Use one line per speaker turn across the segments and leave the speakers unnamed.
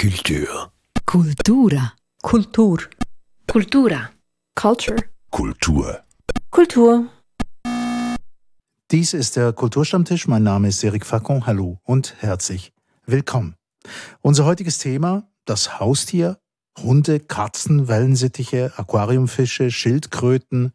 Kultur.
Kultura.
Kultur.
Kultura.
Culture.
Kultur.
Kultur.
Dies ist der Kulturstammtisch. Mein Name ist Erik Facon. Hallo und herzlich willkommen. Unser heutiges Thema, das Haustier, Hunde, Katzen, Wellensittiche, Aquariumfische, Schildkröten,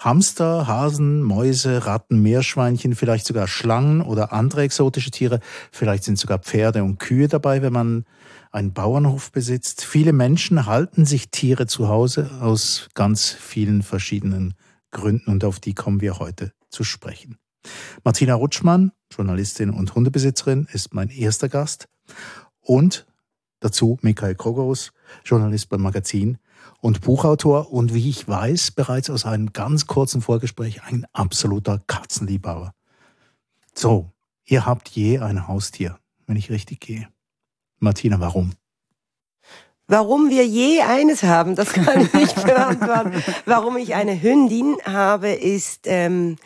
Hamster, Hasen, Mäuse, Ratten, Meerschweinchen, vielleicht sogar Schlangen oder andere exotische Tiere. Vielleicht sind sogar Pferde und Kühe dabei, wenn man einen Bauernhof besitzt. Viele Menschen halten sich Tiere zu Hause aus ganz vielen verschiedenen Gründen und auf die kommen wir heute zu sprechen. Martina Rutschmann, Journalistin und Hundebesitzerin, ist mein erster Gast und dazu Michael Krogos, Journalist beim Magazin und Buchautor und wie ich weiß, bereits aus einem ganz kurzen Vorgespräch ein absoluter Katzenliebhaber. So, ihr habt je ein Haustier, wenn ich richtig gehe. Martina, warum?
Warum wir je eines haben, das kann ich nicht beantworten. Warum ich eine Hündin habe, ist, ähm,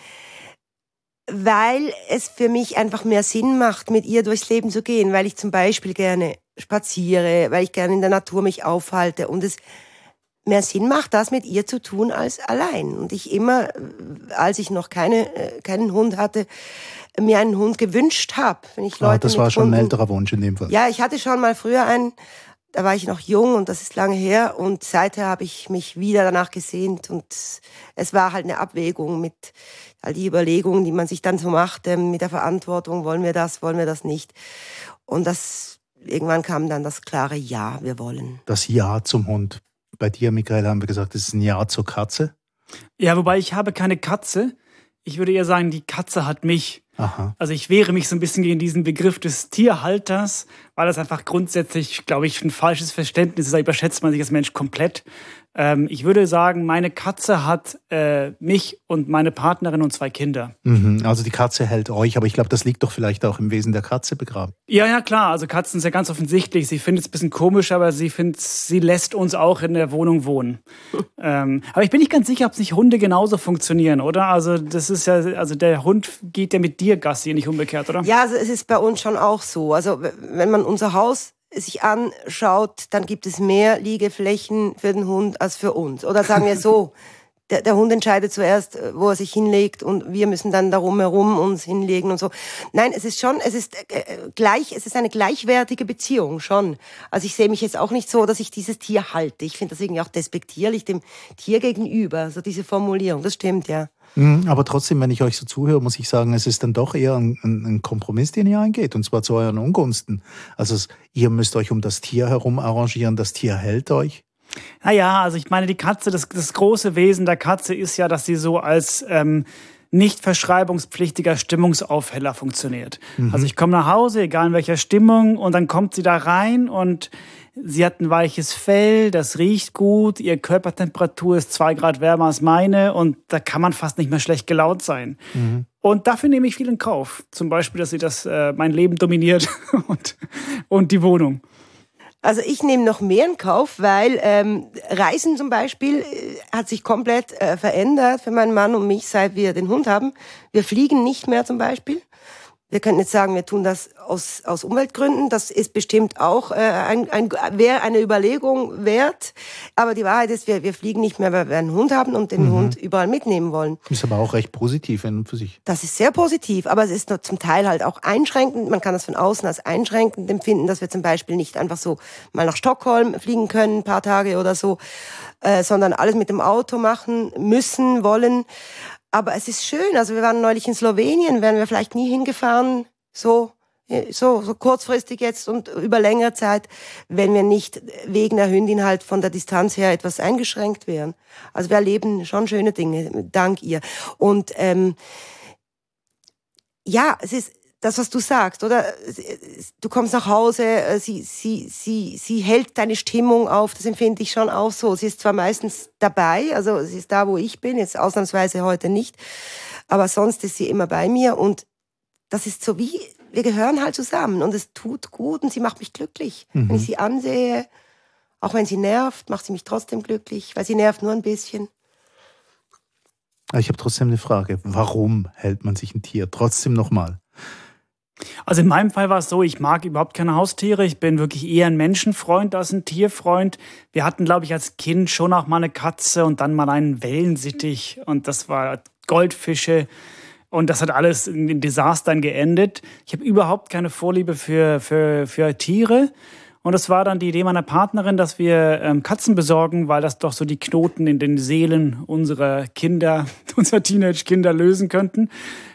weil es für mich einfach mehr Sinn macht, mit ihr durchs Leben zu gehen, weil ich zum Beispiel gerne spaziere, weil ich gerne in der Natur mich aufhalte und es mehr Sinn macht, das mit ihr zu tun als allein. Und ich immer, als ich noch keine, äh, keinen Hund hatte, mir einen Hund gewünscht habe. Wenn ich Leute
ah, das war schon Hunden, ein älterer Wunsch in dem Fall.
Ja, ich hatte schon mal früher einen, da war ich noch jung und das ist lange her und seither habe ich mich wieder danach gesehnt und es war halt eine Abwägung mit all die Überlegungen, die man sich dann so macht, mit der Verantwortung, wollen wir das, wollen wir das nicht. Und das irgendwann kam dann das klare Ja, wir wollen.
Das Ja zum Hund. Bei dir, Michael, haben wir gesagt, es ist ein Ja zur Katze.
Ja, wobei ich habe keine Katze. Ich würde eher sagen, die Katze hat mich.
Aha.
Also ich wehre mich so ein bisschen gegen diesen Begriff des Tierhalters, weil das einfach grundsätzlich, glaube ich, ein falsches Verständnis ist. Da überschätzt man sich als Mensch komplett. Ähm, ich würde sagen, meine Katze hat äh, mich und meine Partnerin und zwei Kinder.
Mhm, also die Katze hält euch, aber ich glaube, das liegt doch vielleicht auch im Wesen der Katze begraben.
Ja, ja, klar. Also Katzen ist ja ganz offensichtlich. Sie findet es ein bisschen komisch, aber sie findet, sie lässt uns auch in der Wohnung wohnen. ähm, aber ich bin nicht ganz sicher, ob nicht Hunde genauso funktionieren, oder? Also das ist ja, also der Hund geht ja mit dir Gassi, nicht umgekehrt, oder?
Ja, also es ist bei uns schon auch so. Also wenn man unser Haus sich anschaut, dann gibt es mehr Liegeflächen für den Hund als für uns. Oder sagen wir so, der, der Hund entscheidet zuerst, wo er sich hinlegt und wir müssen dann darum herum uns hinlegen und so. Nein, es ist schon, es ist äh, gleich, es ist eine gleichwertige Beziehung schon. Also ich sehe mich jetzt auch nicht so, dass ich dieses Tier halte. Ich finde das irgendwie auch despektierlich dem Tier gegenüber, so diese Formulierung. Das stimmt, ja.
Mhm, aber trotzdem, wenn ich euch so zuhöre, muss ich sagen, es ist dann doch eher ein, ein Kompromiss, den ihr eingeht, und zwar zu euren Ungunsten. Also ihr müsst euch um das Tier herum arrangieren, das Tier hält euch.
Naja, also ich meine, die Katze, das, das große Wesen der Katze ist ja, dass sie so als ähm, nicht verschreibungspflichtiger Stimmungsaufheller funktioniert. Mhm. Also ich komme nach Hause, egal in welcher Stimmung, und dann kommt sie da rein und Sie hat ein weiches Fell, das riecht gut, ihre Körpertemperatur ist zwei Grad wärmer als meine und da kann man fast nicht mehr schlecht gelaunt sein. Mhm. Und dafür nehme ich viel in Kauf. Zum Beispiel, dass sie das äh, mein Leben dominiert und, und die Wohnung.
Also ich nehme noch mehr in Kauf, weil ähm, Reisen zum Beispiel äh, hat sich komplett äh, verändert für meinen Mann und mich, seit wir den Hund haben. Wir fliegen nicht mehr zum Beispiel. Wir könnten jetzt sagen, wir tun das aus, aus Umweltgründen. Das ist bestimmt auch äh, ein, ein, wäre eine Überlegung wert. Aber die Wahrheit ist, wir, wir fliegen nicht mehr, weil wir einen Hund haben und den mhm. Hund überall mitnehmen wollen.
Ist aber auch recht positiv in und für sich.
Das ist sehr positiv, aber es ist nur zum Teil halt auch einschränkend. Man kann das von außen als einschränkend empfinden, dass wir zum Beispiel nicht einfach so mal nach Stockholm fliegen können, ein paar Tage oder so, äh, sondern alles mit dem Auto machen müssen, wollen. Aber es ist schön. Also wir waren neulich in Slowenien, wären wir vielleicht nie hingefahren, so, so, so kurzfristig jetzt und über längere Zeit, wenn wir nicht wegen der Hündin halt von der Distanz her etwas eingeschränkt wären. Also wir erleben schon schöne Dinge, dank ihr. Und ähm, ja, es ist das, was du sagst, oder? Du kommst nach Hause, äh, sie, sie, sie, sie hält deine Stimmung auf, das empfinde ich schon auch so. Sie ist zwar meistens dabei, also sie ist da, wo ich bin, jetzt ausnahmsweise heute nicht, aber sonst ist sie immer bei mir und das ist so wie, wir gehören halt zusammen und es tut gut und sie macht mich glücklich. Mhm. Wenn ich sie ansehe, auch wenn sie nervt, macht sie mich trotzdem glücklich, weil sie nervt nur ein bisschen.
Ich habe trotzdem eine Frage. Warum hält man sich ein Tier? Trotzdem nochmal.
Also in meinem Fall war es so, ich mag überhaupt keine Haustiere. Ich bin wirklich eher ein Menschenfreund als ein Tierfreund. Wir hatten, glaube ich, als Kind schon auch mal eine Katze und dann mal einen Wellensittich. Und das war Goldfische. Und das hat alles in Desastern geendet. Ich habe überhaupt keine Vorliebe für, für, für Tiere. Und das war dann die Idee meiner Partnerin, dass wir ähm, Katzen besorgen, weil das doch so die Knoten in den Seelen unserer Kinder, unserer Teenage-Kinder lösen könnten.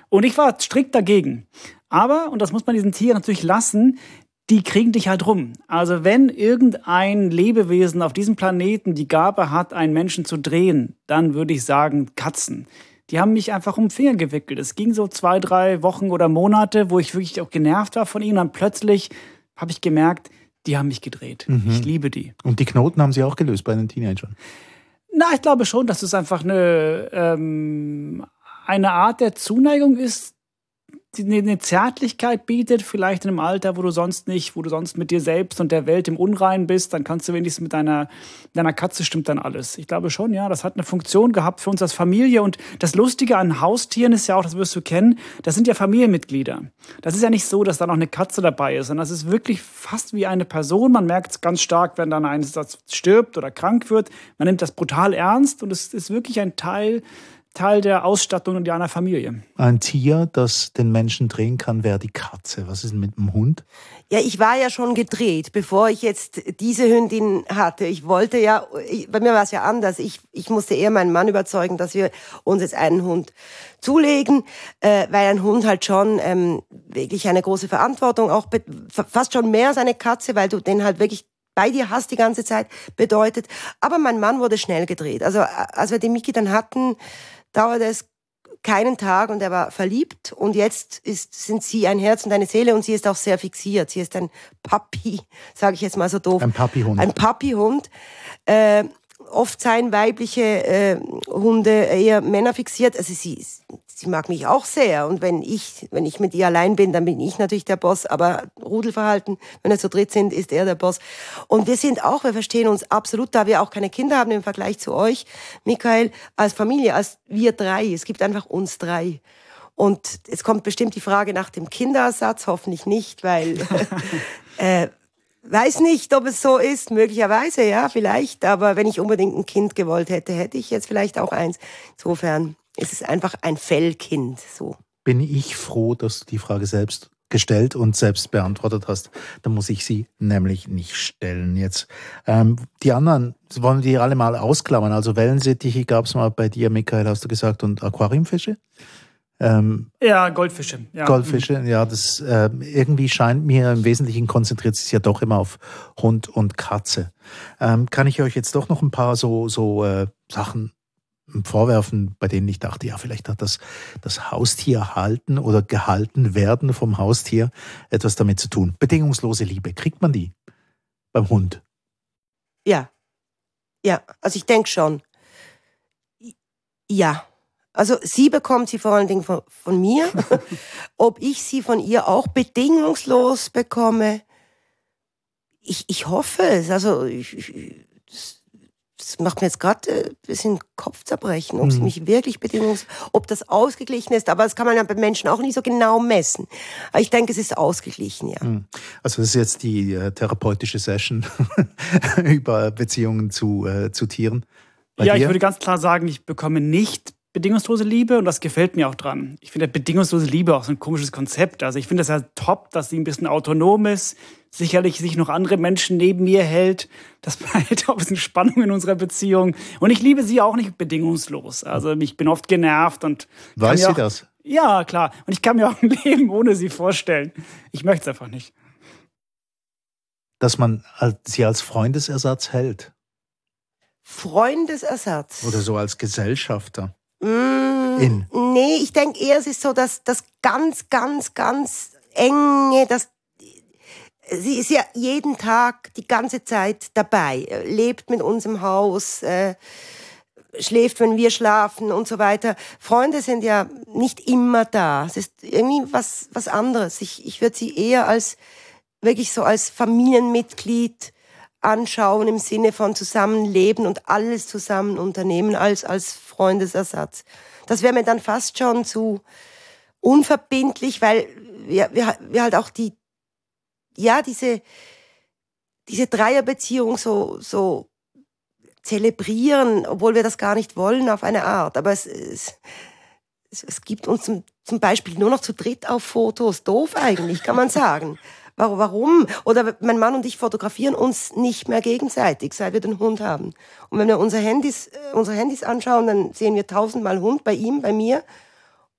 Und ich war strikt dagegen. Aber, und das muss man diesen Tieren natürlich lassen, die kriegen dich halt rum. Also wenn irgendein Lebewesen auf diesem Planeten die Gabe hat, einen Menschen zu drehen, dann würde ich sagen Katzen. Die haben mich einfach um den Finger gewickelt. Es ging so zwei, drei Wochen oder Monate, wo ich wirklich auch genervt war von ihnen. Und plötzlich habe ich gemerkt, die haben mich gedreht. Mhm. Ich liebe die.
Und die Knoten haben sie auch gelöst bei den Teenagern?
Na, ich glaube schon, dass es einfach eine, ähm, eine Art der Zuneigung ist, eine Zärtlichkeit bietet, vielleicht in einem Alter, wo du sonst nicht, wo du sonst mit dir selbst und der Welt im Unrein bist, dann kannst du wenigstens mit deiner, deiner Katze stimmt dann alles. Ich glaube schon, ja, das hat eine Funktion gehabt für uns als Familie. Und das Lustige an Haustieren ist ja auch, das wirst du kennen, das sind ja Familienmitglieder. Das ist ja nicht so, dass da noch eine Katze dabei ist, sondern das ist wirklich fast wie eine Person. Man merkt es ganz stark, wenn dann ein Satz stirbt oder krank wird. Man nimmt das brutal ernst und es ist wirklich ein Teil Teil der Ausstattung in einer Familie.
Ein Tier, das den Menschen drehen kann, wäre die Katze. Was ist denn mit dem Hund?
Ja, ich war ja schon gedreht, bevor ich jetzt diese Hündin hatte. Ich wollte ja, ich, bei mir war es ja anders. Ich, ich musste eher meinen Mann überzeugen, dass wir uns jetzt einen Hund zulegen, äh, weil ein Hund halt schon ähm, wirklich eine große Verantwortung auch fast schon mehr als eine Katze, weil du den halt wirklich bei dir hast die ganze Zeit bedeutet. Aber mein Mann wurde schnell gedreht. Also als wir die Miki dann hatten, dauerte es keinen Tag und er war verliebt und jetzt ist, sind sie ein Herz und eine Seele und sie ist auch sehr fixiert. Sie ist ein Papi, sage ich jetzt mal so doof.
Ein Papihund.
Ein Papihund. Äh, oft seien weibliche äh, Hunde eher Männer fixiert. Also sie, sie mag mich auch sehr. Und wenn ich, wenn ich mit ihr allein bin, dann bin ich natürlich der Boss. Aber Rudelverhalten, wenn wir zu dritt sind, ist er der Boss. Und wir sind auch, wir verstehen uns absolut, da wir auch keine Kinder haben im Vergleich zu euch, Michael, als Familie, als wir drei. Es gibt einfach uns drei. Und es kommt bestimmt die Frage nach dem Kinderersatz, hoffentlich nicht, weil äh, Weiß nicht, ob es so ist, möglicherweise, ja, vielleicht. Aber wenn ich unbedingt ein Kind gewollt hätte, hätte ich jetzt vielleicht auch eins. Insofern ist es einfach ein Fellkind, so.
Bin ich froh, dass du die Frage selbst gestellt und selbst beantwortet hast. Dann muss ich sie nämlich nicht stellen jetzt. Ähm, die anderen wollen die alle mal ausklammern. Also Wellensittiche gab es mal bei dir, Michael, hast du gesagt, und Aquariumfische?
Ähm, ja, Goldfische.
Ja. Goldfische, ja, das äh, irgendwie scheint mir im Wesentlichen konzentriert sich ja doch immer auf Hund und Katze. Ähm, kann ich euch jetzt doch noch ein paar so, so äh, Sachen vorwerfen, bei denen ich dachte, ja, vielleicht hat das, das Haustier halten oder gehalten werden vom Haustier etwas damit zu tun. Bedingungslose Liebe, kriegt man die beim Hund?
Ja. Ja, also ich denke schon. Ja. Also sie bekommt sie vor allen Dingen von, von mir. Ob ich sie von ihr auch bedingungslos bekomme, ich, ich hoffe es. Also ich, ich, das macht mir jetzt gerade ein bisschen Kopfzerbrechen, ob mhm. sie mich wirklich bedingungslos, ob das ausgeglichen ist. Aber das kann man ja bei Menschen auch nicht so genau messen. Aber ich denke, es ist ausgeglichen, ja. Mhm.
Also das ist jetzt die äh, therapeutische Session über Beziehungen zu, äh, zu Tieren.
Bei ja, dir? ich würde ganz klar sagen, ich bekomme nicht bedingungslose Liebe und das gefällt mir auch dran. Ich finde bedingungslose Liebe auch so ein komisches Konzept. Also ich finde das ja top, dass sie ein bisschen autonom ist, sicherlich sich noch andere Menschen neben mir hält. Das behält auch ein bisschen Spannung in unserer Beziehung. Und ich liebe sie auch nicht bedingungslos. Also ich bin oft genervt und.
Weiß sie auch, das?
Ja, klar. Und ich kann mir auch ein Leben ohne sie vorstellen. Ich möchte es einfach nicht.
Dass man sie als Freundesersatz hält.
Freundesersatz.
Oder so als Gesellschafter.
Mm, In. Nee, ich denke eher, es ist so, dass das ganz, ganz, ganz enge, das sie ist ja jeden Tag die ganze Zeit dabei, lebt mit uns im Haus, äh, schläft, wenn wir schlafen und so weiter. Freunde sind ja nicht immer da. Es ist irgendwie was, was anderes. Ich, ich würde sie eher als, wirklich so als Familienmitglied anschauen im Sinne von Zusammenleben und alles zusammen unternehmen als, als Freundesersatz. Das wäre mir dann fast schon zu unverbindlich, weil wir, wir, wir halt auch die, ja, diese, diese Dreierbeziehung so, so zelebrieren, obwohl wir das gar nicht wollen auf eine Art. Aber es, es, es gibt uns zum, zum Beispiel nur noch zu dritt auf Fotos. Doof eigentlich, kann man sagen. Warum? Oder mein Mann und ich fotografieren uns nicht mehr gegenseitig, seit wir den Hund haben. Und wenn wir unsere Handys, äh, unsere Handys anschauen, dann sehen wir tausendmal Hund bei ihm, bei mir.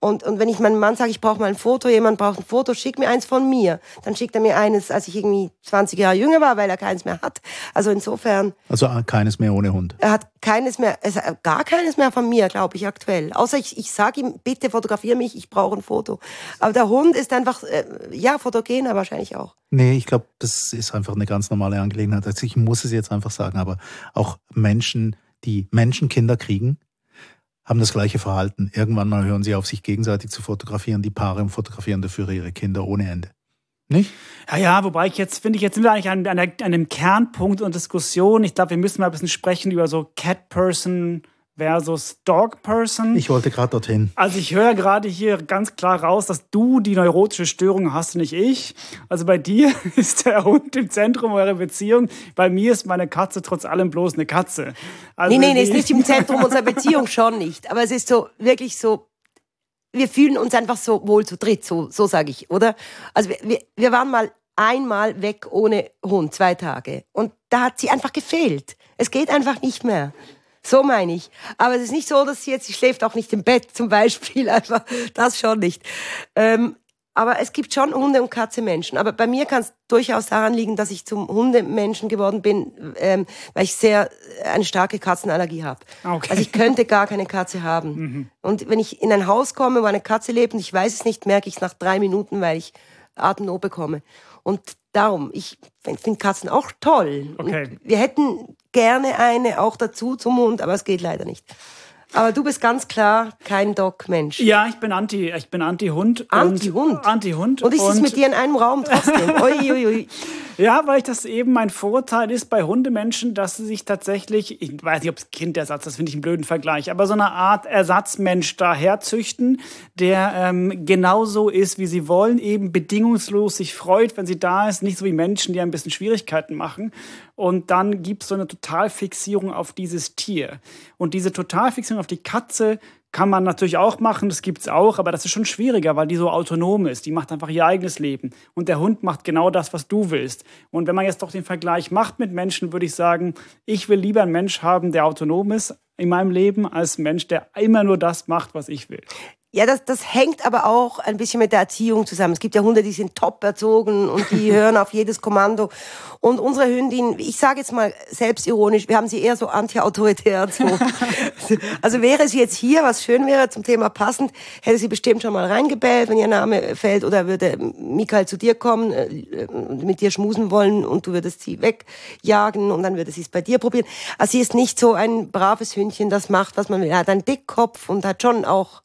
Und, und wenn ich meinem Mann sage, ich brauche mal ein Foto, jemand braucht ein Foto, schick mir eins von mir. Dann schickt er mir eines, als ich irgendwie 20 Jahre jünger war, weil er keins mehr hat. Also insofern.
Also keines mehr ohne Hund.
Er hat keines mehr, also gar keines mehr von mir, glaube ich, aktuell. Außer ich, ich sage ihm, bitte fotografiere mich, ich brauche ein Foto. Aber der Hund ist einfach, äh, ja, fotogener wahrscheinlich auch.
Nee, ich glaube, das ist einfach eine ganz normale Angelegenheit. Also ich muss es jetzt einfach sagen, aber auch Menschen, die Menschenkinder kriegen, haben das gleiche Verhalten. Irgendwann mal hören sie auf, sich gegenseitig zu fotografieren, die Paare fotografieren dafür ihre Kinder ohne Ende. Nicht?
Ja, ja, wobei ich jetzt finde ich, jetzt sind wir eigentlich an, an, an einem Kernpunkt und Diskussion. Ich glaube, wir müssen mal ein bisschen sprechen über so Cat-Person versus Dog Person.
Ich wollte gerade dorthin.
Also ich höre gerade hier ganz klar raus, dass du die neurotische Störung hast, nicht ich. Also bei dir ist der Hund im Zentrum eurer Beziehung. Bei mir ist meine Katze trotz allem bloß eine Katze.
Also nee, nee, nee, ist nicht im Zentrum unserer Beziehung, schon nicht. Aber es ist so, wirklich so, wir fühlen uns einfach so wohl zu dritt, so, so sage ich, oder? Also wir, wir waren mal einmal weg ohne Hund, zwei Tage. Und da hat sie einfach gefehlt. Es geht einfach nicht mehr. So meine ich. Aber es ist nicht so, dass sie jetzt, sie schläft auch nicht im Bett zum Beispiel, einfach das schon nicht. Ähm, aber es gibt schon Hunde- und Katze-Menschen. Aber bei mir kann es durchaus daran liegen, dass ich zum Hundemenschen geworden bin, ähm, weil ich sehr äh, eine starke Katzenallergie habe. Okay. Also ich könnte gar keine Katze haben. Mhm. Und wenn ich in ein Haus komme, wo eine Katze lebt und ich weiß es nicht, merke ich es nach drei Minuten, weil ich Atemnot bekomme. Und darum, ich finde Katzen auch toll. Okay. wir hätten gerne eine auch dazu zum Hund, aber es geht leider nicht. Aber du bist ganz klar kein Dog-Mensch.
Ja, ich bin Anti, ich bin Anti-Hund.
Anti-Hund?
Anti-Hund.
Und ist es mit dir in einem Raum trotzdem? ui, ui, ui.
Ja, weil ich das eben mein Vorteil ist bei Hundemenschen, dass sie sich tatsächlich, ich weiß nicht, ob es Kindersatz, das finde ich einen blöden Vergleich, aber so eine Art Ersatzmensch daher züchten, der ähm, genauso ist, wie sie wollen, eben bedingungslos sich freut, wenn sie da ist, nicht so wie Menschen, die ein bisschen Schwierigkeiten machen. Und dann gibt es so eine Totalfixierung auf dieses Tier. Und diese Totalfixierung auf die Katze kann man natürlich auch machen, das gibt es auch, aber das ist schon schwieriger, weil die so autonom ist. Die macht einfach ihr eigenes Leben. Und der Hund macht genau das, was du willst. Und wenn man jetzt doch den Vergleich macht mit Menschen, würde ich sagen, ich will lieber einen Mensch haben, der autonom ist in meinem Leben, als Mensch, der immer nur das macht, was ich will.
Ja, das, das hängt aber auch ein bisschen mit der Erziehung zusammen. Es gibt ja Hunde, die sind top erzogen und die hören auf jedes Kommando. Und unsere Hündin, ich sage jetzt mal selbstironisch, wir haben sie eher so anti-autoritär erzogen. also wäre sie jetzt hier, was schön wäre zum Thema passend, hätte sie bestimmt schon mal reingebellt, wenn ihr Name fällt, oder würde Mikael zu dir kommen, äh, mit dir schmusen wollen und du würdest sie wegjagen und dann würde sie es bei dir probieren. Also sie ist nicht so ein braves Hündchen, das macht, was man will. Er hat einen Dickkopf und hat schon auch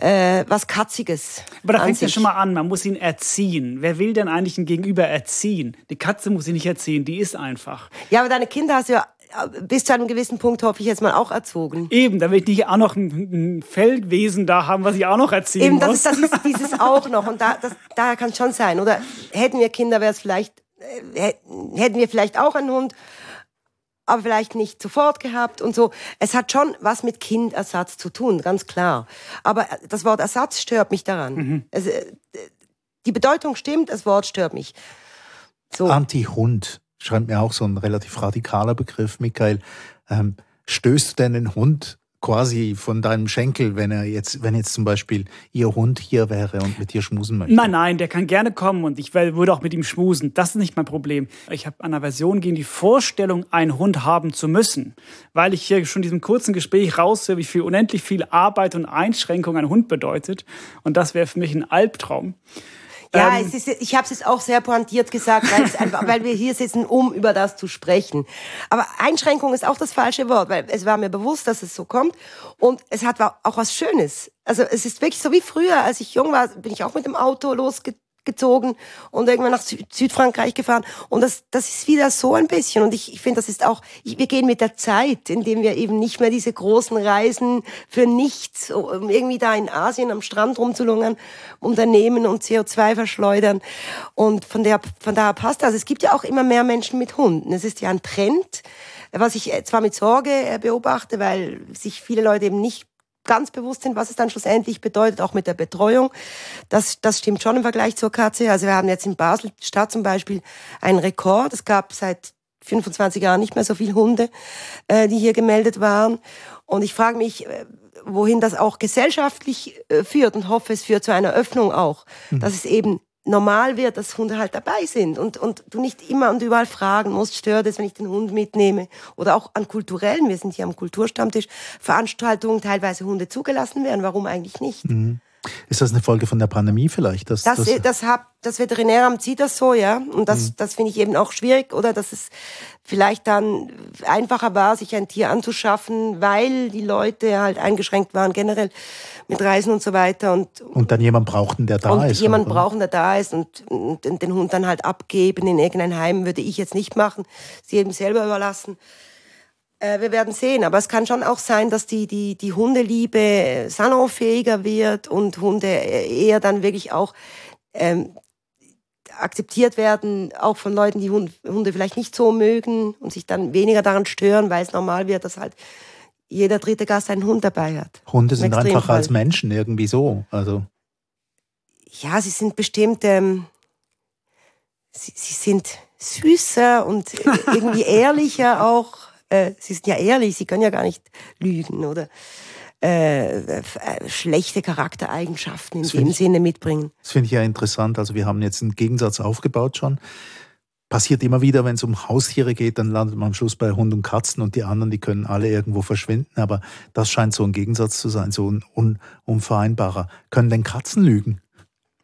äh, was Katziges.
Aber da fängt ja schon mal an, man muss ihn erziehen. Wer will denn eigentlich ein Gegenüber erziehen? Die Katze muss ihn nicht erziehen, die ist einfach.
Ja, aber deine Kinder hast du ja äh, bis zu einem gewissen Punkt, hoffe ich, jetzt mal auch erzogen.
Eben, da will ich nicht auch noch ein, ein Feldwesen da haben, was ich auch noch erziehen Eben,
das muss. Eben, das ist dieses auch noch. Und da, das, da kann es schon sein. Oder hätten wir Kinder, wäre es vielleicht, äh, hätten wir vielleicht auch einen Hund aber vielleicht nicht sofort gehabt und so. Es hat schon was mit Kindersatz zu tun, ganz klar. Aber das Wort Ersatz stört mich daran. Mhm. Es, äh, die Bedeutung stimmt, das Wort stört mich.
So. Anti-Hund scheint mir auch so ein relativ radikaler Begriff, Michael. Ähm, stößt du denn den Hund quasi von deinem Schenkel, wenn er jetzt, wenn jetzt zum Beispiel ihr Hund hier wäre und mit dir schmusen möchte?
Nein, nein, der kann gerne kommen und ich würde auch mit ihm schmusen. Das ist nicht mein Problem. Ich habe eine Version gegen die Vorstellung, einen Hund haben zu müssen, weil ich hier schon in diesem kurzen Gespräch raushöre, wie viel unendlich viel Arbeit und Einschränkung ein Hund bedeutet. Und das wäre für mich ein Albtraum.
Ja, ähm, ist, ich habe es jetzt auch sehr pointiert gesagt, weil, einfach, weil wir hier sitzen, um über das zu sprechen. Aber Einschränkung ist auch das falsche Wort, weil es war mir bewusst, dass es so kommt. Und es hat auch was Schönes. Also es ist wirklich so wie früher, als ich jung war, bin ich auch mit dem Auto losgezogen gezogen und irgendwann nach Süd Südfrankreich gefahren. Und das, das ist wieder so ein bisschen. Und ich, ich finde, das ist auch, ich, wir gehen mit der Zeit, indem wir eben nicht mehr diese großen Reisen für nichts, um irgendwie da in Asien am Strand rumzulungern, unternehmen und CO2 verschleudern. Und von der, von daher passt das. Es gibt ja auch immer mehr Menschen mit Hunden. Es ist ja ein Trend, was ich zwar mit Sorge äh, beobachte, weil sich viele Leute eben nicht ganz bewusst sind, was es dann schlussendlich bedeutet, auch mit der Betreuung. Das, das stimmt schon im Vergleich zur Katze. Also wir haben jetzt in Basel-Stadt zum Beispiel einen Rekord. Es gab seit 25 Jahren nicht mehr so viele Hunde, äh, die hier gemeldet waren. Und ich frage mich, äh, wohin das auch gesellschaftlich äh, führt und hoffe, es führt zu einer Öffnung auch, mhm. dass es eben normal wird, dass Hunde halt dabei sind und, und du nicht immer und überall fragen musst, stört es, wenn ich den Hund mitnehme. Oder auch an kulturellen, wir sind hier am Kulturstammtisch, Veranstaltungen teilweise Hunde zugelassen werden. Warum eigentlich nicht?
Mhm. Ist das eine Folge von der Pandemie vielleicht?
Dass, das, das, das, hat, das Veterinäramt sieht das so, ja. Und das, mhm. das finde ich eben auch schwierig. Oder dass es vielleicht dann einfacher war, sich ein Tier anzuschaffen, weil die Leute halt eingeschränkt waren generell mit Reisen und so weiter. Und,
und dann jemand brauchten, der da
und
ist.
jemand oder? brauchen, der da ist und, und den Hund dann halt abgeben in irgendein Heim, würde ich jetzt nicht machen. Sie eben selber überlassen. Äh, wir werden sehen, aber es kann schon auch sein, dass die, die, die Hundeliebe salonfähiger wird und Hunde eher dann wirklich auch ähm, akzeptiert werden, auch von Leuten, die Hunde vielleicht nicht so mögen und sich dann weniger daran stören, weil es normal wird, dass halt jeder dritte Gast einen Hund dabei hat.
Hunde sind einfach als Menschen irgendwie so. Also.
Ja, sie sind bestimmt, ähm, sie, sie sind süßer und irgendwie ehrlicher auch äh, sie sind ja ehrlich, sie können ja gar nicht lügen oder äh, äh, schlechte Charaktereigenschaften in das dem Sinne mitbringen.
Das finde ich ja interessant. Also wir haben jetzt einen Gegensatz aufgebaut schon. Passiert immer wieder, wenn es um Haustiere geht, dann landet man am Schluss bei Hund und Katzen und die anderen, die können alle irgendwo verschwinden. Aber das scheint so ein Gegensatz zu sein, so ein un unvereinbarer. Können denn Katzen lügen?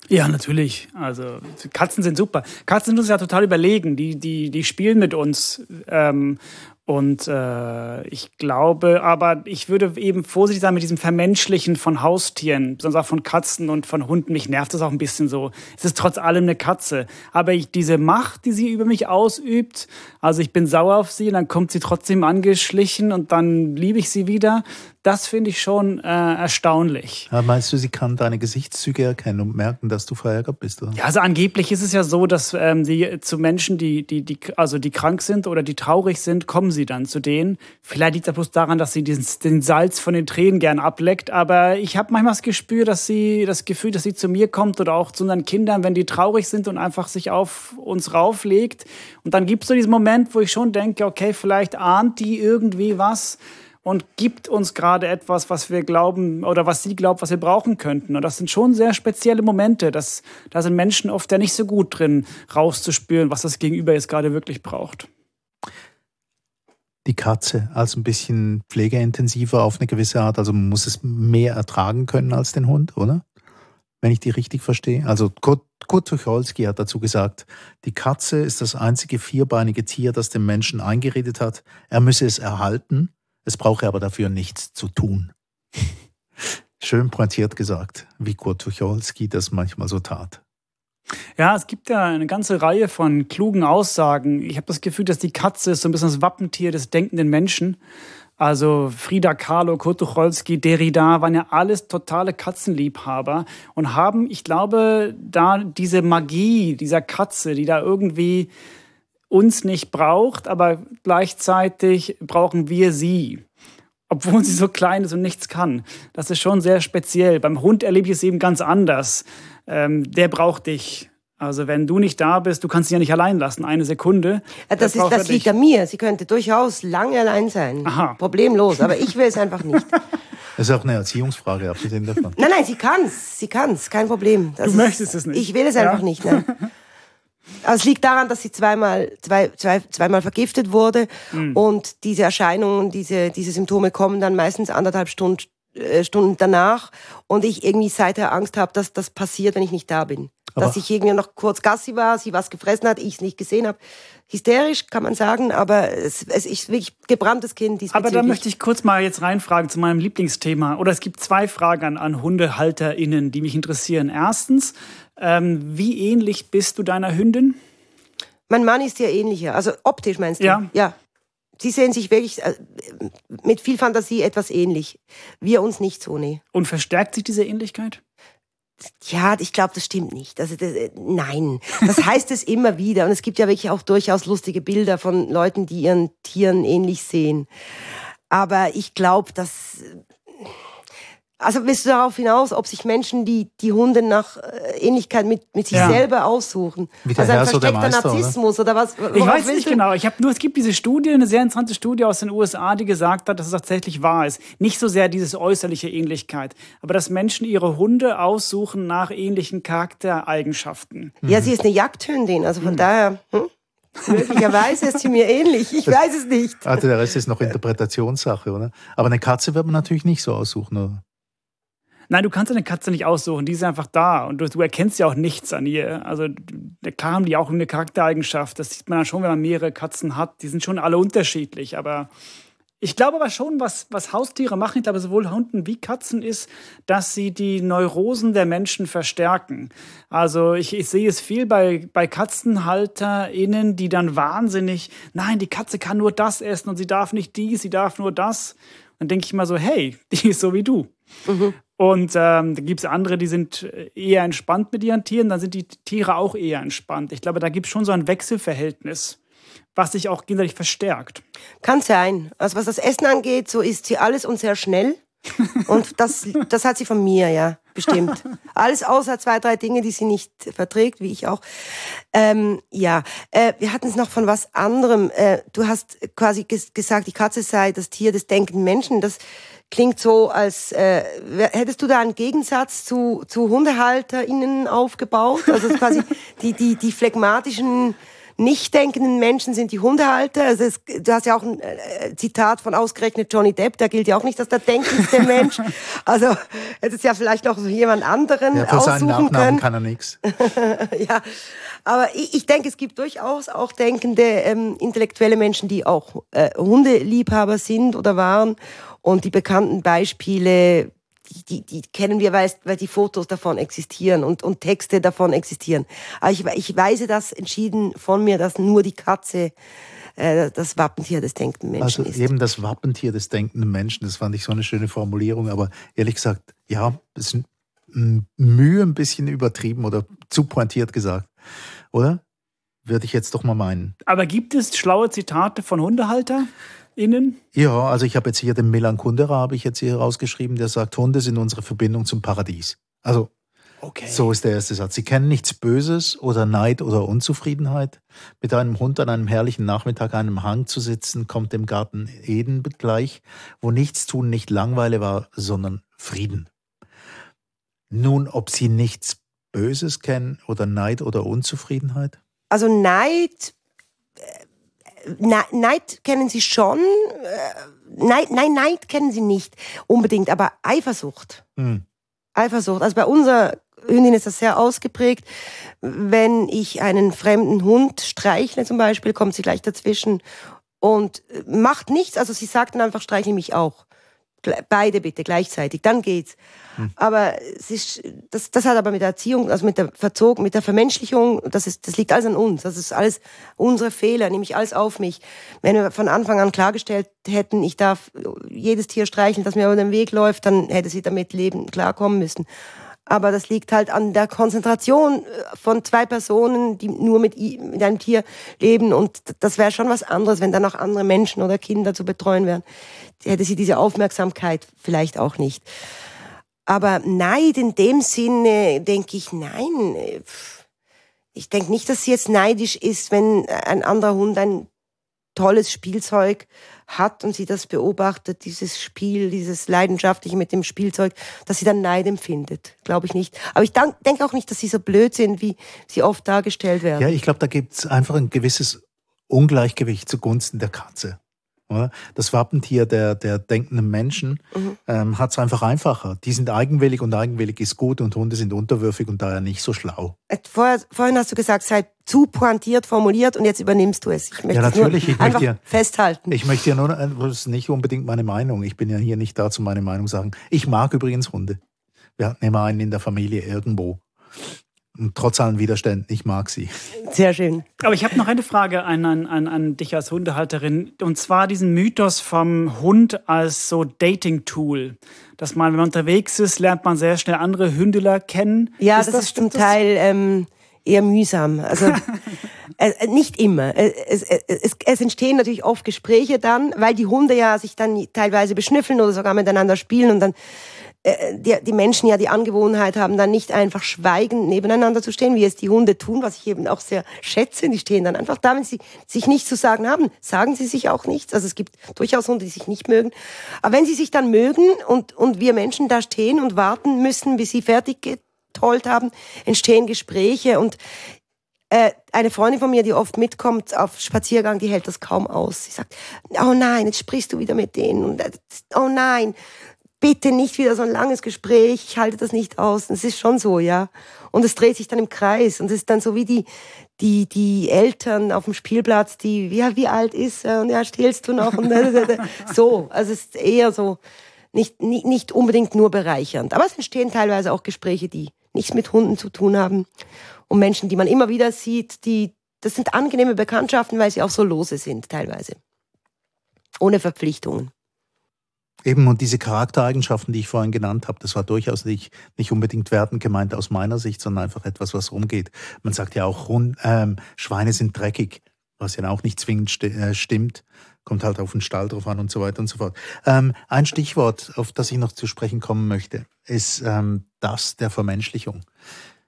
Ja, natürlich. Also Katzen sind super. Katzen sind uns ja total überlegen. Die, die, die spielen mit uns. Ähm, und äh, ich glaube, aber ich würde eben vorsichtig sein mit diesem Vermenschlichen von Haustieren, besonders auch von Katzen und von Hunden. Mich nervt das auch ein bisschen so. Es ist trotz allem eine Katze. Aber ich, diese Macht, die sie über mich ausübt, also ich bin sauer auf sie und dann kommt sie trotzdem angeschlichen und dann liebe ich sie wieder. Das finde ich schon äh, erstaunlich.
Ja, meinst du, sie kann deine Gesichtszüge erkennen und merken, dass du verärgert bist? Oder?
Ja, also angeblich ist es ja so, dass ähm, die zu Menschen, die, die, die, also die krank sind oder die traurig sind, kommen sie dann zu denen. Vielleicht liegt es bloß daran, dass sie diesen, den Salz von den Tränen gern ableckt. Aber ich habe manchmal das Gespür, dass sie das Gefühl, dass sie zu mir kommt oder auch zu unseren Kindern, wenn die traurig sind und einfach sich auf uns rauflegt. Und dann gibt es so diesen Moment, wo ich schon denke, okay, vielleicht ahnt die irgendwie was und gibt uns gerade etwas, was wir glauben oder was sie glaubt, was wir brauchen könnten. Und das sind schon sehr spezielle Momente. Das, da sind Menschen oft ja nicht so gut drin, rauszuspüren, was das Gegenüber jetzt gerade wirklich braucht.
Die Katze als ein bisschen pflegeintensiver auf eine gewisse Art, also man muss es mehr ertragen können als den Hund, oder? Wenn ich die richtig verstehe. Also Kurt, Kurt Tucholsky hat dazu gesagt, die Katze ist das einzige vierbeinige Tier, das dem Menschen eingeredet hat, er müsse es erhalten es brauche aber dafür nichts zu tun. Schön pointiert gesagt, wie Kurt Tucholsky das manchmal so tat.
Ja, es gibt ja eine ganze Reihe von klugen Aussagen. Ich habe das Gefühl, dass die Katze ist so ein bisschen das Wappentier des denkenden Menschen. Also Frida Kahlo, Kurt Tucholsky, Derrida waren ja alles totale Katzenliebhaber und haben, ich glaube, da diese Magie dieser Katze, die da irgendwie uns nicht braucht, aber gleichzeitig brauchen wir sie. Obwohl sie so klein ist und nichts kann. Das ist schon sehr speziell. Beim Hund erlebe ich es eben ganz anders. Ähm, der braucht dich. Also wenn du nicht da bist, du kannst sie ja nicht allein lassen, eine Sekunde.
Ja, das ist, das liegt an mir. Sie könnte durchaus lange allein sein. Aha. Problemlos, aber ich will es einfach nicht.
Das ist auch eine Erziehungsfrage, abgesehen davon.
Nein, nein, sie kann es. Sie kann es, kein Problem.
Das du ist, möchtest es nicht.
Ich will es ja? einfach nicht. Ne? Also es liegt daran, dass sie zweimal, zwei, zwei, zweimal vergiftet wurde mhm. und diese Erscheinungen, diese, diese Symptome kommen dann meistens anderthalb Stunden, äh, Stunden danach und ich irgendwie seither Angst habe, dass das passiert, wenn ich nicht da bin. Aber dass ich irgendwie noch kurz Gassi war, sie was gefressen hat, ich es nicht gesehen habe. Hysterisch kann man sagen, aber es, es ist wirklich gebranntes Kind.
Aber da möchte ich kurz mal jetzt reinfragen zu meinem Lieblingsthema. Oder es gibt zwei Fragen an, an HundehalterInnen, die mich interessieren. Erstens, Ähm, wie ähnlich bist du deiner Hündin?
Mein Mann ist dir ähnlicher. Also optisch meinst du?
Ja.
Ja. Sie sehen sich wirklich äh, mit viel Fantasie etwas ähnlich. Wir uns nicht so, nee.
Und verstärkt sich diese Ähnlichkeit?
Ja, ich glaube, das stimmt nicht. Also das, äh, nein, das heißt es immer wieder. Und es gibt ja wirklich auch durchaus lustige Bilder von Leuten, die ihren Tieren ähnlich sehen. Aber ich glaube, dass also willst du darauf hinaus, ob sich Menschen die, die Hunde nach äh, Ähnlichkeit mit, mit sich
Ja.
selber aussuchen?
Wie der
also ein versteckter
Meister, oder?
Narzissmus oder, was?
Ich weiß nicht
du?
genau. Ich habe nur, es gibt diese Studie, eine sehr interessante Studie aus den USA, die gesagt hat, dass es tatsächlich wahr ist. Nicht so sehr diese äußerliche Ähnlichkeit, aber dass Menschen ihre Hunde aussuchen nach ähnlichen Charaktereigenschaften.
Ja, sie ist eine Jagdhündin, also von daher, hm? möglicherweise ist sie mir ähnlich. Ich weiß es nicht.
Also der Rest ist noch Interpretationssache, oder? Aber eine Katze wird man natürlich nicht so aussuchen, oder?
Nein, du kannst eine Katze nicht aussuchen, die ist einfach da und du, du erkennst ja auch nichts an ihr. Also klar haben die auch eine Charaktereigenschaft, das sieht man dann schon, wenn man mehrere Katzen hat. Die sind schon alle unterschiedlich, aber ich glaube aber schon, was, was Haustiere machen, ich glaube sowohl Hunden wie Katzen, ist, dass sie die Neurosen der Menschen verstärken. Also ich, ich sehe es viel bei, bei KatzenhalterInnen, die dann wahnsinnig, nein, die Katze kann nur das essen und sie darf nicht dies, sie darf nur das. Dann denke ich mal so, hey, die ist so wie du. Und ähm, da gibt es andere, die sind eher entspannt mit ihren Tieren, dann sind die Tiere auch eher entspannt. Ich glaube, da gibt es schon so ein Wechselverhältnis, was sich auch gegenseitig verstärkt.
Kann sein. Also was das Essen angeht, so ist sie alles und sehr schnell. Und das, das hat sie von mir, ja, bestimmt. Alles außer zwei, drei Dinge, die sie nicht verträgt, wie ich auch. Ähm, ja, äh, wir hatten es noch von was anderem. Äh, du hast quasi ges gesagt, die Katze sei das Tier des denkenden Menschen. Das klingt so, als äh, hättest du da einen Gegensatz zu, zu HundehalterInnen aufgebaut. Also quasi die, die, die phlegmatischen nicht denkenden Menschen sind die Hundehalter. Also es, du hast ja auch ein äh, Zitat von ausgerechnet Johnny Depp, da gilt ja auch nicht, dass der denkendste Mensch. Also hättest ja vielleicht noch so jemand anderen
Ja, für seinen
aussuchen
Nachnamen
können.
kann er nichts.
ja, aber ich, ich denke, es gibt durchaus auch denkende ähm, intellektuelle Menschen, die auch äh, Hundeliebhaber sind oder waren. Und die bekannten Beispiele, die, die, die kennen wir, weil, weil die Fotos davon existieren und, und Texte davon existieren. Aber ich, ich weise das entschieden von mir, dass nur die Katze äh, das Wappentier des denkenden Menschen
Also
ist.
eben das Wappentier des denkenden Menschen, das fand ich so eine schöne Formulierung, aber ehrlich gesagt, ja, es ist m- Mühe ein bisschen übertrieben oder zu pointiert gesagt, oder? Würde ich jetzt doch mal meinen.
Aber gibt es schlaue Zitate von HundehalterInnen?
Ja, also ich habe jetzt hier den Milan Kundera, habe ich jetzt hier rausgeschrieben, der sagt, Hunde sind unsere Verbindung zum Paradies. Also
Okay.
so ist der erste Satz. Sie kennen nichts Böses oder Neid oder Unzufriedenheit. Mit einem Hund an einem herrlichen Nachmittag an einem Hang zu sitzen, kommt dem Garten Eden gleich, wo nichts tun nicht Langweile war, sondern Frieden. Nun, ob Sie nichts Böses kennen oder Neid oder Unzufriedenheit?
Also Neid, Neid kennen Sie schon. äh, Neid, nein, Neid kennen Sie nicht unbedingt, aber Eifersucht.
Hm.
Eifersucht. Also bei unserer Hündin ist das sehr ausgeprägt. Wenn ich einen fremden Hund streichle zum Beispiel, kommt sie gleich dazwischen und äh, macht nichts. Also sie sagt dann einfach, streichle mich auch. Beide bitte gleichzeitig, dann geht's. Aber es ist, das, das hat aber mit der Erziehung, also mit der Verzog, mit der Vermenschlichung, das ist, das liegt alles an uns. Das ist alles unsere Fehler, nehme ich alles auf mich. Wenn wir von Anfang an klargestellt hätten, ich darf jedes Tier streicheln, das mir über den Weg läuft, dann hätte sie damit leben, klarkommen müssen. Aber das liegt halt an der Konzentration äh, von zwei Personen, die nur mit, mit einem Tier leben. Und das wäre schon was anderes, wenn dann noch andere Menschen oder Kinder zu betreuen wären. Hätte sie diese Aufmerksamkeit vielleicht auch nicht. Aber Neid in dem Sinne, denke ich, nein. äh. Ich denke nicht, dass sie jetzt neidisch ist, wenn ein anderer Hund ein tolles Spielzeug hat und sie das beobachtet, dieses Spiel, dieses Leidenschaftliche mit dem Spielzeug, dass sie dann Neid empfindet. Glaube ich nicht. Aber ich denke auch nicht, dass sie so blöd sind, wie sie oft dargestellt werden.
Ja, ich glaube, da gibt es einfach ein gewisses Ungleichgewicht zugunsten der Katze. Oder? Das Wappentier der, der denkenden Menschen
Mhm.
ähm, hat es einfach einfacher. Die sind eigenwillig und eigenwillig ist gut und Hunde sind unterwürfig und daher nicht so schlau.
Äh, Vorher, vorhin hast du gesagt, sei zu pointiert formuliert und jetzt übernimmst du es. Ich möchte
Ja, natürlich, ich möchte ja-
festhalten.
Ich möchte ja nur, äh, das ist nicht unbedingt meine Meinung. Ich bin ja hier nicht dazu, meine Meinung sagen. Ich mag übrigens Hunde. Wir hatten immer einen in der Familie irgendwo. Und trotz allen Widerständen, ich mag sie.
Sehr schön.
Aber ich habe noch eine Frage an, an, an dich als Hundehalterin. Und zwar diesen Mythos vom Hund als so Dating-Tool. Dass man, wenn man unterwegs ist, lernt man sehr schnell andere Hündler kennen.
Ja, ist das, das, ist zum Teil ähm, eher mühsam. Also äh, nicht immer. Äh, es, es, es, es entstehen natürlich oft Gespräche dann, weil die Hunde ja sich dann teilweise beschnüffeln oder sogar miteinander spielen und dann äh, die, die Menschen ja die Angewohnheit haben, dann nicht einfach schweigend nebeneinander zu stehen, wie es die Hunde tun, was ich eben auch sehr schätze. Die stehen dann einfach da, wenn sie sich nichts zu sagen haben, sagen sie sich auch nichts. Also es gibt durchaus Hunde, die sich nicht mögen. Aber wenn sie sich dann mögen und, und wir Menschen da stehen und warten müssen, bis sie fertig getollt haben, entstehen Gespräche und äh, eine Freundin von mir, die oft mitkommt auf Spaziergang, die hält das kaum aus. Sie sagt, oh nein, jetzt sprichst du wieder mit denen und äh, oh nein bitte nicht wieder so ein langes Gespräch, ich halte das nicht aus. Es ist schon so, ja. Und es dreht sich dann im Kreis und es ist dann so wie die, die, die Eltern auf dem Spielplatz, die, ja, wie alt ist er und ja, stillst du noch und so. Also es ist eher so, nicht, nicht, nicht unbedingt nur bereichernd. Aber es entstehen teilweise auch Gespräche, die nichts mit Hunden zu tun haben. Und Menschen, die man immer wieder sieht, die, das sind angenehme Bekanntschaften, weil sie auch so lose sind, teilweise. Ohne Verpflichtungen.
Eben, und diese Charaktereigenschaften, die ich vorhin genannt habe, das war durchaus nicht, nicht unbedingt wertend gemeint aus meiner Sicht, sondern einfach etwas, was rumgeht. Man sagt ja auch, ähm, Schweine sind dreckig, was ja auch nicht zwingend sti äh, stimmt. Kommt halt auf den Stall drauf an und so weiter und so fort. Ähm, ein Stichwort, auf das ich noch zu sprechen kommen möchte, ist ähm, das der Vermenschlichung.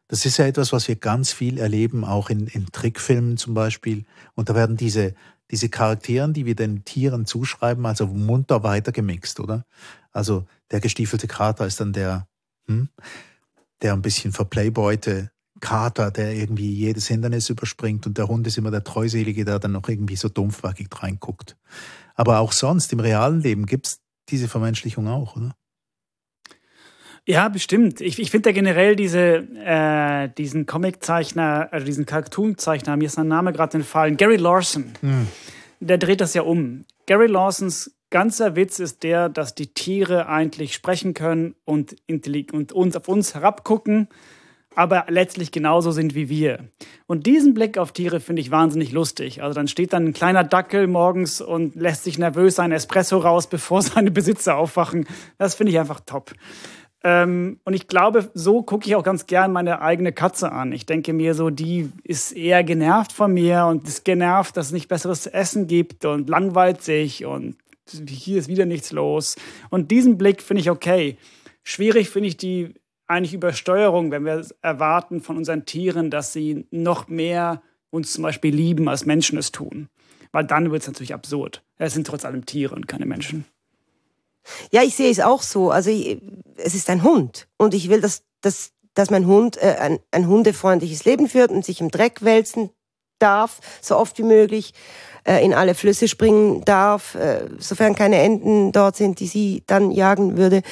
Das ist ja etwas, was wir ganz viel erleben, auch in, in Trickfilmen zum Beispiel. Und da werden diese diese Charakteren, die wir den Tieren zuschreiben, also munter weitergemixt, oder? Also der gestiefelte Kater ist dann der, hm, der ein bisschen verplayboyte Kater, der irgendwie jedes Hindernis überspringt und der Hund ist immer der Treuselige, der dann noch irgendwie so dumpfwackig reinguckt. Aber auch sonst im realen Leben gibt's diese Vermenschlichung auch, oder?
Ja, bestimmt. Ich, ich finde ja generell diese, äh, diesen Comiczeichner, also diesen Cartoon-Zeichner, mir ist sein Name gerade entfallen, Gary Lawson. Hm. Der dreht das ja um. Gary Lawsons ganzer Witz ist der, dass die Tiere eigentlich sprechen können und, und uns auf uns herabgucken, aber letztlich genauso sind wie wir. Und diesen Blick auf Tiere finde ich wahnsinnig lustig. Also dann steht dann ein kleiner Dackel morgens und lässt sich nervös sein Espresso raus, bevor seine Besitzer aufwachen. Das finde ich einfach top. Ähm, und ich glaube, so gucke ich auch ganz gern meine eigene Katze an. Ich denke mir so, die ist eher genervt von mir und ist genervt, dass es nicht besseres Essen gibt und langweilt sich und hier ist wieder nichts los. Und diesen Blick finde ich okay. Schwierig finde ich die eigentlich Übersteuerung, wenn wir erwarten von unseren Tieren, dass sie noch mehr uns zum Beispiel lieben, als Menschen es tun. Weil dann wird es natürlich absurd. Es sind trotz allem Tiere und keine Menschen.
Ja, ich sehe es auch so. Also ich, es ist ein Hund und ich will, dass, dass, dass mein Hund äh, ein, ein hundefreundliches Leben führt und sich im Dreck wälzen darf, so oft wie möglich, äh, in alle Flüsse springen darf, äh, sofern keine Enten dort sind, die sie dann jagen würde.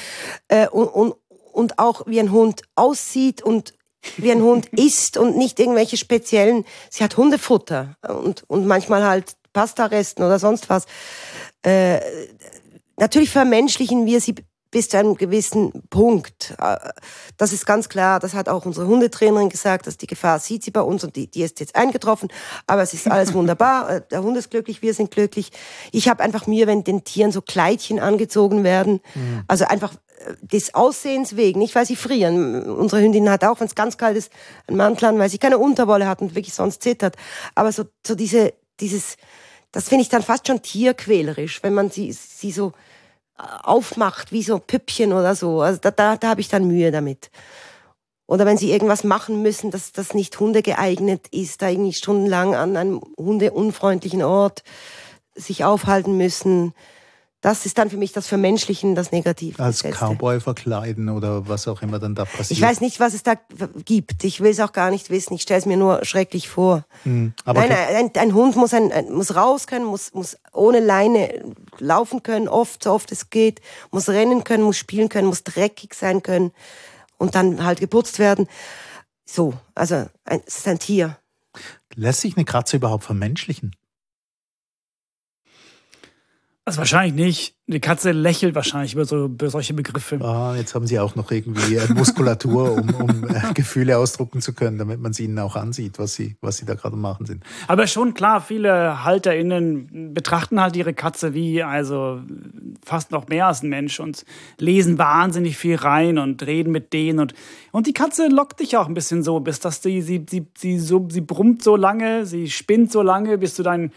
Äh, und, und, und auch wie ein Hund aussieht und wie ein Hund isst und nicht irgendwelche speziellen, sie hat Hundefutter und, und manchmal halt Pastaresten oder sonst was. Äh, Natürlich vermenschlichen wir sie bis zu einem gewissen Punkt. Äh, das ist ganz klar. Das hat auch unsere Hundetrainerin gesagt, dass die Gefahr sieht sie bei uns und die, die ist jetzt eingetroffen. Aber es ist alles wunderbar. Äh, der Hund ist glücklich, wir sind glücklich. Ich habe einfach Mühe, wenn den Tieren so Kleidchen angezogen werden. Mhm. Also einfach äh, des Aussehens wegen, nicht weil sie frieren. Unsere Hündin hat auch, wenn es ganz kalt ist, einen Mantel an, weil sie keine Unterwolle hat und wirklich sonst zittert. Aber so, so diese, dieses, das finde ich dann fast schon tierquälerisch, wenn man sie, sie so äh, aufmacht, wie so Püppchen oder so. Also da, da, da habe ich dann Mühe damit. Oder wenn sie irgendwas machen müssen, dass das nicht Hunde geeignet ist, da irgendwie stundenlang an einem hundeunfreundlichen Ort sich aufhalten müssen. Das ist dann für mich das Vermenschlichen, das Negative.
Als Cowboy verkleiden oder was auch immer dann da passiert.
Ich weiß nicht, was es da gibt. Ich will es auch gar nicht wissen. Ich stelle es mir nur schrecklich vor. Mhm, Nein, ein, ein, Hund muss, ein, muss raus können, muss, muss ohne Leine laufen können, oft, so oft es geht, muss rennen können, muss spielen können, muss dreckig sein können und dann halt geputzt werden. So, also ein, es ist ein Tier.
Lässt sich eine Katze überhaupt vermenschlichen?
Also wahrscheinlich nicht. Die Katze lächelt wahrscheinlich über, so, über solche Begriffe.
Ah, jetzt haben sie auch noch irgendwie äh, Muskulatur, um, um äh, Gefühle ausdrucken zu können, damit man sie ihnen auch ansieht, was sie, was sie da gerade machen sind.
Aber schon klar, viele HalterInnen betrachten halt ihre Katze wie, also fast noch mehr als ein Mensch und lesen wahnsinnig viel rein und reden mit denen und, und die Katze lockt dich auch ein bisschen so, bis dass die, sie, sie, sie, so, sie brummt so lange, sie spinnt so lange, bis du dein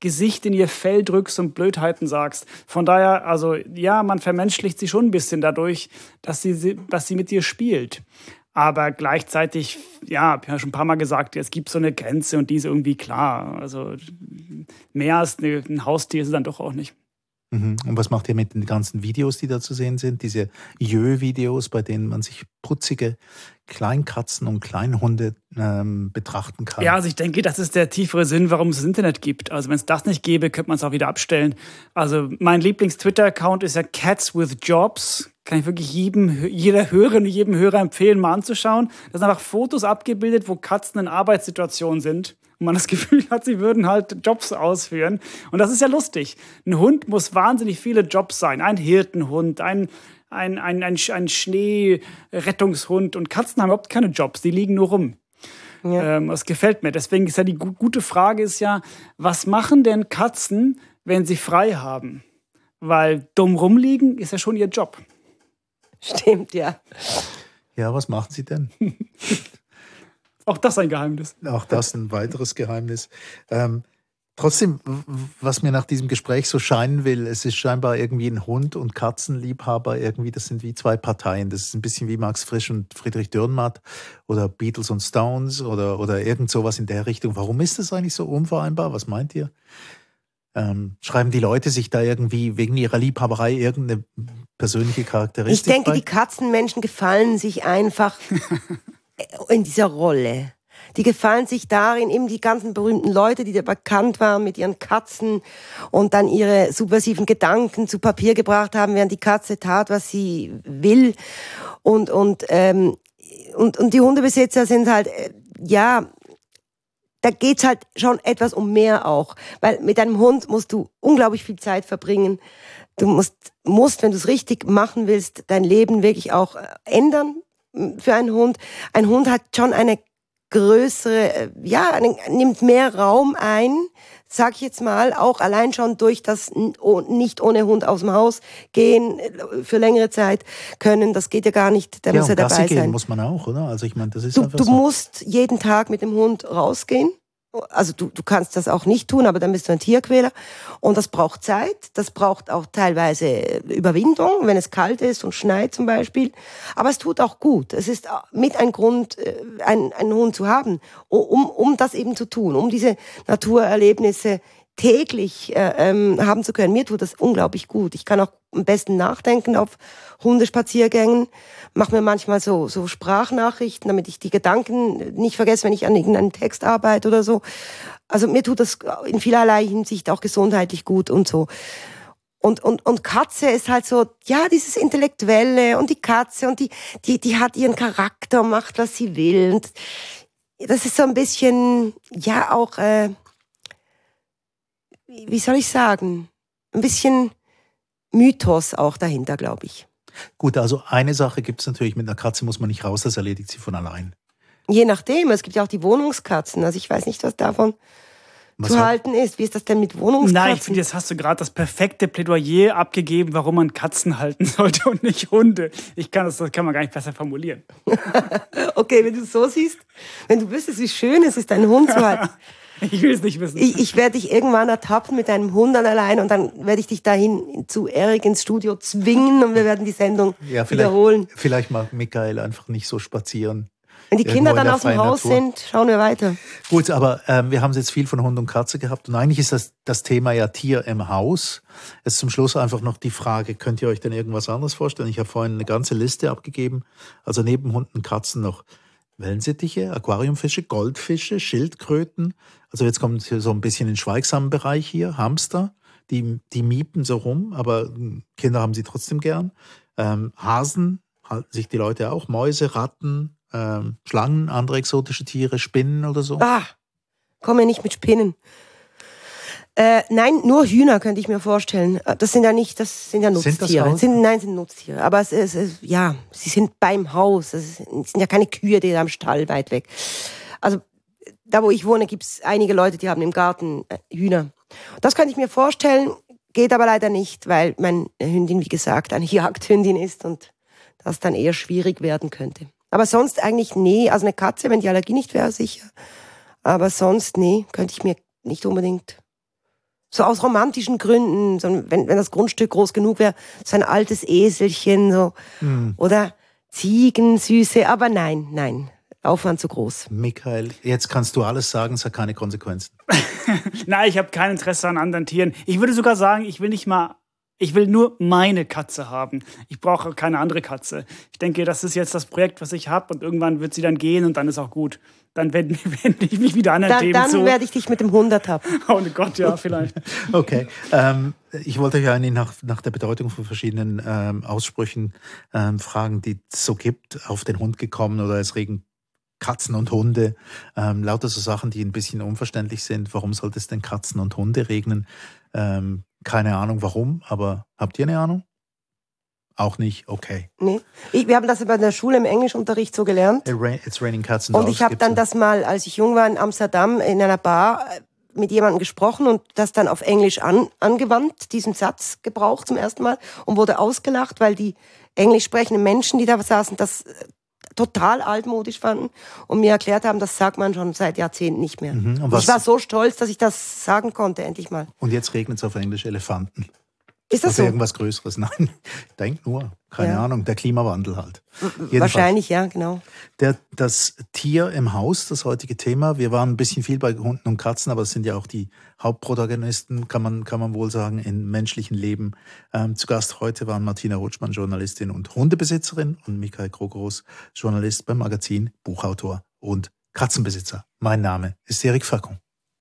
Gesicht in ihr Fell drückst und Blödheiten sagst. Von daher, also ja, man vermenschlicht sie schon ein bisschen dadurch, dass sie, dass sie mit dir spielt. Aber gleichzeitig, ja, habe ich ja schon ein paar Mal gesagt, es gibt so eine Grenze und die ist irgendwie klar. Also mehr als ein Haustier ist es dann doch auch nicht.
Mhm. Und was macht ihr mit den ganzen Videos, die da zu sehen sind? Diese Jö-Videos, bei denen man sich putzige Kleinkatzen und Kleinhunde ähm, betrachten kann.
Ja, also ich denke, das ist der tiefere Sinn, warum es das Internet gibt. Also wenn es das nicht gäbe, könnte man es auch wieder abstellen. Also mein Lieblings-Twitter-Account ist ja Cats with Jobs. Kann ich wirklich jedem, jeder Hörerin, jedem Hörer empfehlen, mal anzuschauen. Das sind einfach Fotos abgebildet, wo Katzen in Arbeitssituationen sind und man das Gefühl hat, sie würden halt Jobs ausführen. Und das ist ja lustig. Ein Hund muss wahnsinnig viele Jobs sein. Ein Hirtenhund, ein, ein, ein, ein, ein Schneerettungshund. Und Katzen haben überhaupt keine Jobs, die liegen nur rum. Ja. Ähm, das gefällt mir. Deswegen ist ja die gute Frage ist ja, was machen denn Katzen, wenn sie frei haben? Weil dumm rumliegen ist ja schon ihr Job.
Stimmt, ja.
Ja, was machen sie denn?
Auch das ein Geheimnis.
Auch das ein weiteres Geheimnis. Ähm, trotzdem, was mir nach diesem Gespräch so scheinen will, es ist scheinbar irgendwie ein Hund- und Katzenliebhaber, irgendwie, das sind wie zwei Parteien. Das ist ein bisschen wie Max Frisch und Friedrich Dürrenmatt oder Beatles und Stones oder, oder irgend sowas in der Richtung. Warum ist das eigentlich so unvereinbar? Was meint ihr? Ähm, schreiben die Leute sich da irgendwie wegen ihrer Liebhaberei irgendeine persönliche Charakteristik?
Ich denke,
bei?
die Katzenmenschen gefallen sich einfach in dieser Rolle. Die gefallen sich darin, eben die ganzen berühmten Leute, die da bekannt waren mit ihren Katzen und dann ihre subversiven Gedanken zu Papier gebracht haben, während die Katze tat, was sie will. Und, und, ähm, und, und die Hundebesitzer sind halt, äh, ja, da geht's halt schon etwas um mehr auch. Weil mit einem Hund musst du unglaublich viel Zeit verbringen. Du musst, musst wenn du es richtig machen willst, dein Leben wirklich auch äh, ändern für einen Hund. Ein Hund hat schon eine größere, äh, ja, nimmt mehr Raum ein, sag ich jetzt mal, auch allein schon durch das nicht ohne Hund aus dem Haus gehen äh, für längere Zeit können. Das geht ja gar nicht. Da
ja,
muss er dabei
Gassi
sein.
Gehen muss man auch, oder? Also ich meine, das ist
du,
einfach
du
so.
musst jeden Tag mit dem Hund rausgehen also du, du kannst das auch nicht tun, aber dann bist du ein Tierquäler. Und das braucht Zeit, das braucht auch teilweise Überwindung, wenn es kalt ist und schneit zum Beispiel. Aber es tut auch gut. Es ist mit ein Grund, äh, einen, einen Hund zu haben, um, um das eben zu tun, um diese Naturerlebnisse täglich äh, ähm, haben zu können. Mir tut das unglaublich gut. Ich kann auch am besten nachdenken auf Hundespaziergängen, mache mir manchmal so, so Sprachnachrichten, damit ich die Gedanken nicht vergesse, wenn ich an irgendeinem Text arbeite oder so. Also mir tut das in vielerlei Hinsicht auch gesundheitlich gut und so. Und, und, und Katze ist halt so, ja, dieses Intellektuelle und die Katze und die, die, die hat ihren Charakter, macht, was sie will. Und das ist so ein bisschen, ja, auch, äh, wie soll ich sagen, ein bisschen Mythos auch dahinter, glaube ich.
Gut, also eine Sache gibt es natürlich, mit einer Katze muss man nicht raus, das erledigt sie von allein.
Je nachdem, es gibt ja auch die Wohnungskatzen. Also ich weiß nicht, was davon was zu halten ist. Wie ist das denn mit Wohnungskatzen?
Nein, ich finde, jetzt hast du gerade das perfekte Plädoyer abgegeben, warum man Katzen halten sollte und nicht Hunde. Ich kann das, das kann man gar nicht besser formulieren.
okay, wenn du es so siehst, wenn du wüsstest, wie schön es ist, einen Hund zu halten.
Ich will es nicht wissen.
Ich, ich werde dich irgendwann ertappen mit deinem Hund an allein und dann werde ich dich dahin zu Erik ins Studio zwingen und wir werden die Sendung ja,
vielleicht,
wiederholen.
Vielleicht mag Michael einfach nicht so spazieren.
Wenn die Kinder dann aus dem Haus Natur. sind, schauen wir weiter.
Gut, aber ähm, wir haben jetzt viel von Hund und Katze gehabt und eigentlich ist das, das Thema ja Tier im Haus. Jetzt zum Schluss einfach noch die Frage, könnt ihr euch denn irgendwas anderes vorstellen? Ich habe vorhin eine ganze Liste abgegeben. Also neben Hunden und Katzen noch Wellensittiche, Aquariumfische, Goldfische, Schildkröten. Also jetzt kommt so ein bisschen in den schweigsamen Bereich hier, Hamster. Die, die miepen so rum, aber Kinder haben sie trotzdem gern. Ähm, Hasen halten sich die Leute auch, Mäuse, Ratten, ähm, Schlangen, andere exotische Tiere, Spinnen oder so.
Ah, komm mir nicht mit Spinnen. Äh, nein, nur Hühner könnte ich mir vorstellen. Äh, das sind ja nicht, das sind ja Nutztiere. Sind, sind nein, sind Nutztiere. Aber es, es, es, ja, sie sind beim Haus. Es sind ja keine Kühe, die am Stall weit weg. Also da, wo ich wohne, gibt es einige Leute, die haben im Garten äh, Hühner. Das könnte ich mir vorstellen, geht aber leider nicht, weil meine Hündin, wie gesagt, eine Jagdhündin ist und das dann eher schwierig werden könnte. Aber sonst eigentlich nee. Also eine Katze, wenn die Allergie nicht wäre, sicher. Aber sonst nee, könnte ich mir nicht unbedingt so aus romantischen Gründen, so wenn, wenn das Grundstück groß genug wäre, so ein altes Eselchen, so. Mhm. Oder Ziegen, Süße, aber nein, nein. Aufwand zu groß.
Michael, jetzt kannst du alles sagen, es hat keine Konsequenzen.
nein, ich habe kein Interesse an anderen Tieren. Ich würde sogar sagen, ich will nicht mal ich will nur meine Katze haben. Ich brauche keine andere Katze. Ich denke, das ist jetzt das Projekt, was ich habe und irgendwann wird sie dann gehen und dann ist auch gut. Dann wende, wende ich mich wieder an
dann, Themen dann zu. Dann werde ich dich mit dem 100 haben.
Oh Gott, ja, vielleicht.
okay. Ähm, ich wollte euch eigentlich nach, nach der Bedeutung von verschiedenen ähm, Aussprüchen ähm, fragen, die es so gibt. Auf den Hund gekommen oder es regen Katzen und Hunde, ähm, lauter so Sachen, die ein bisschen unverständlich sind. Warum sollte es denn Katzen und Hunde regnen? Ähm, keine Ahnung warum, aber habt ihr eine Ahnung? Auch nicht, okay.
Nee. Ich, wir haben das bei der Schule im Englischunterricht so gelernt.
It's raining cats and
Und ich habe dann das mal, als ich jung war in Amsterdam, in einer Bar äh, mit jemandem gesprochen und das dann auf Englisch an, angewandt, diesen Satz gebraucht zum ersten Mal und wurde ausgelacht, weil die englisch sprechenden Menschen, die da saßen, das total altmodisch fanden und mir erklärt haben, das sagt man schon seit Jahrzehnten nicht mehr. Mhm. ich war so stolz, dass ich das sagen konnte, endlich mal.
Und jetzt regnet es auf Englisch Elefanten.
Ist das
also
so?
irgendwas Größeres? Nein, denk nur. Keine ja. Ahnung, der Klimawandel halt.
Jedenfalls. Wahrscheinlich, ja, genau.
Der, das Tier im Haus, das heutige Thema. Wir waren ein bisschen viel bei Hunden und Katzen, aber es sind ja auch die Hauptprotagonisten, kann man, kann man wohl sagen, im menschlichen Leben. Ähm, zu Gast heute waren Martina Rutschmann, Journalistin und Hundebesitzerin und Michael Krogerus, Journalist beim Magazin, Buchautor und Katzenbesitzer. Mein Name ist Erik Fackung.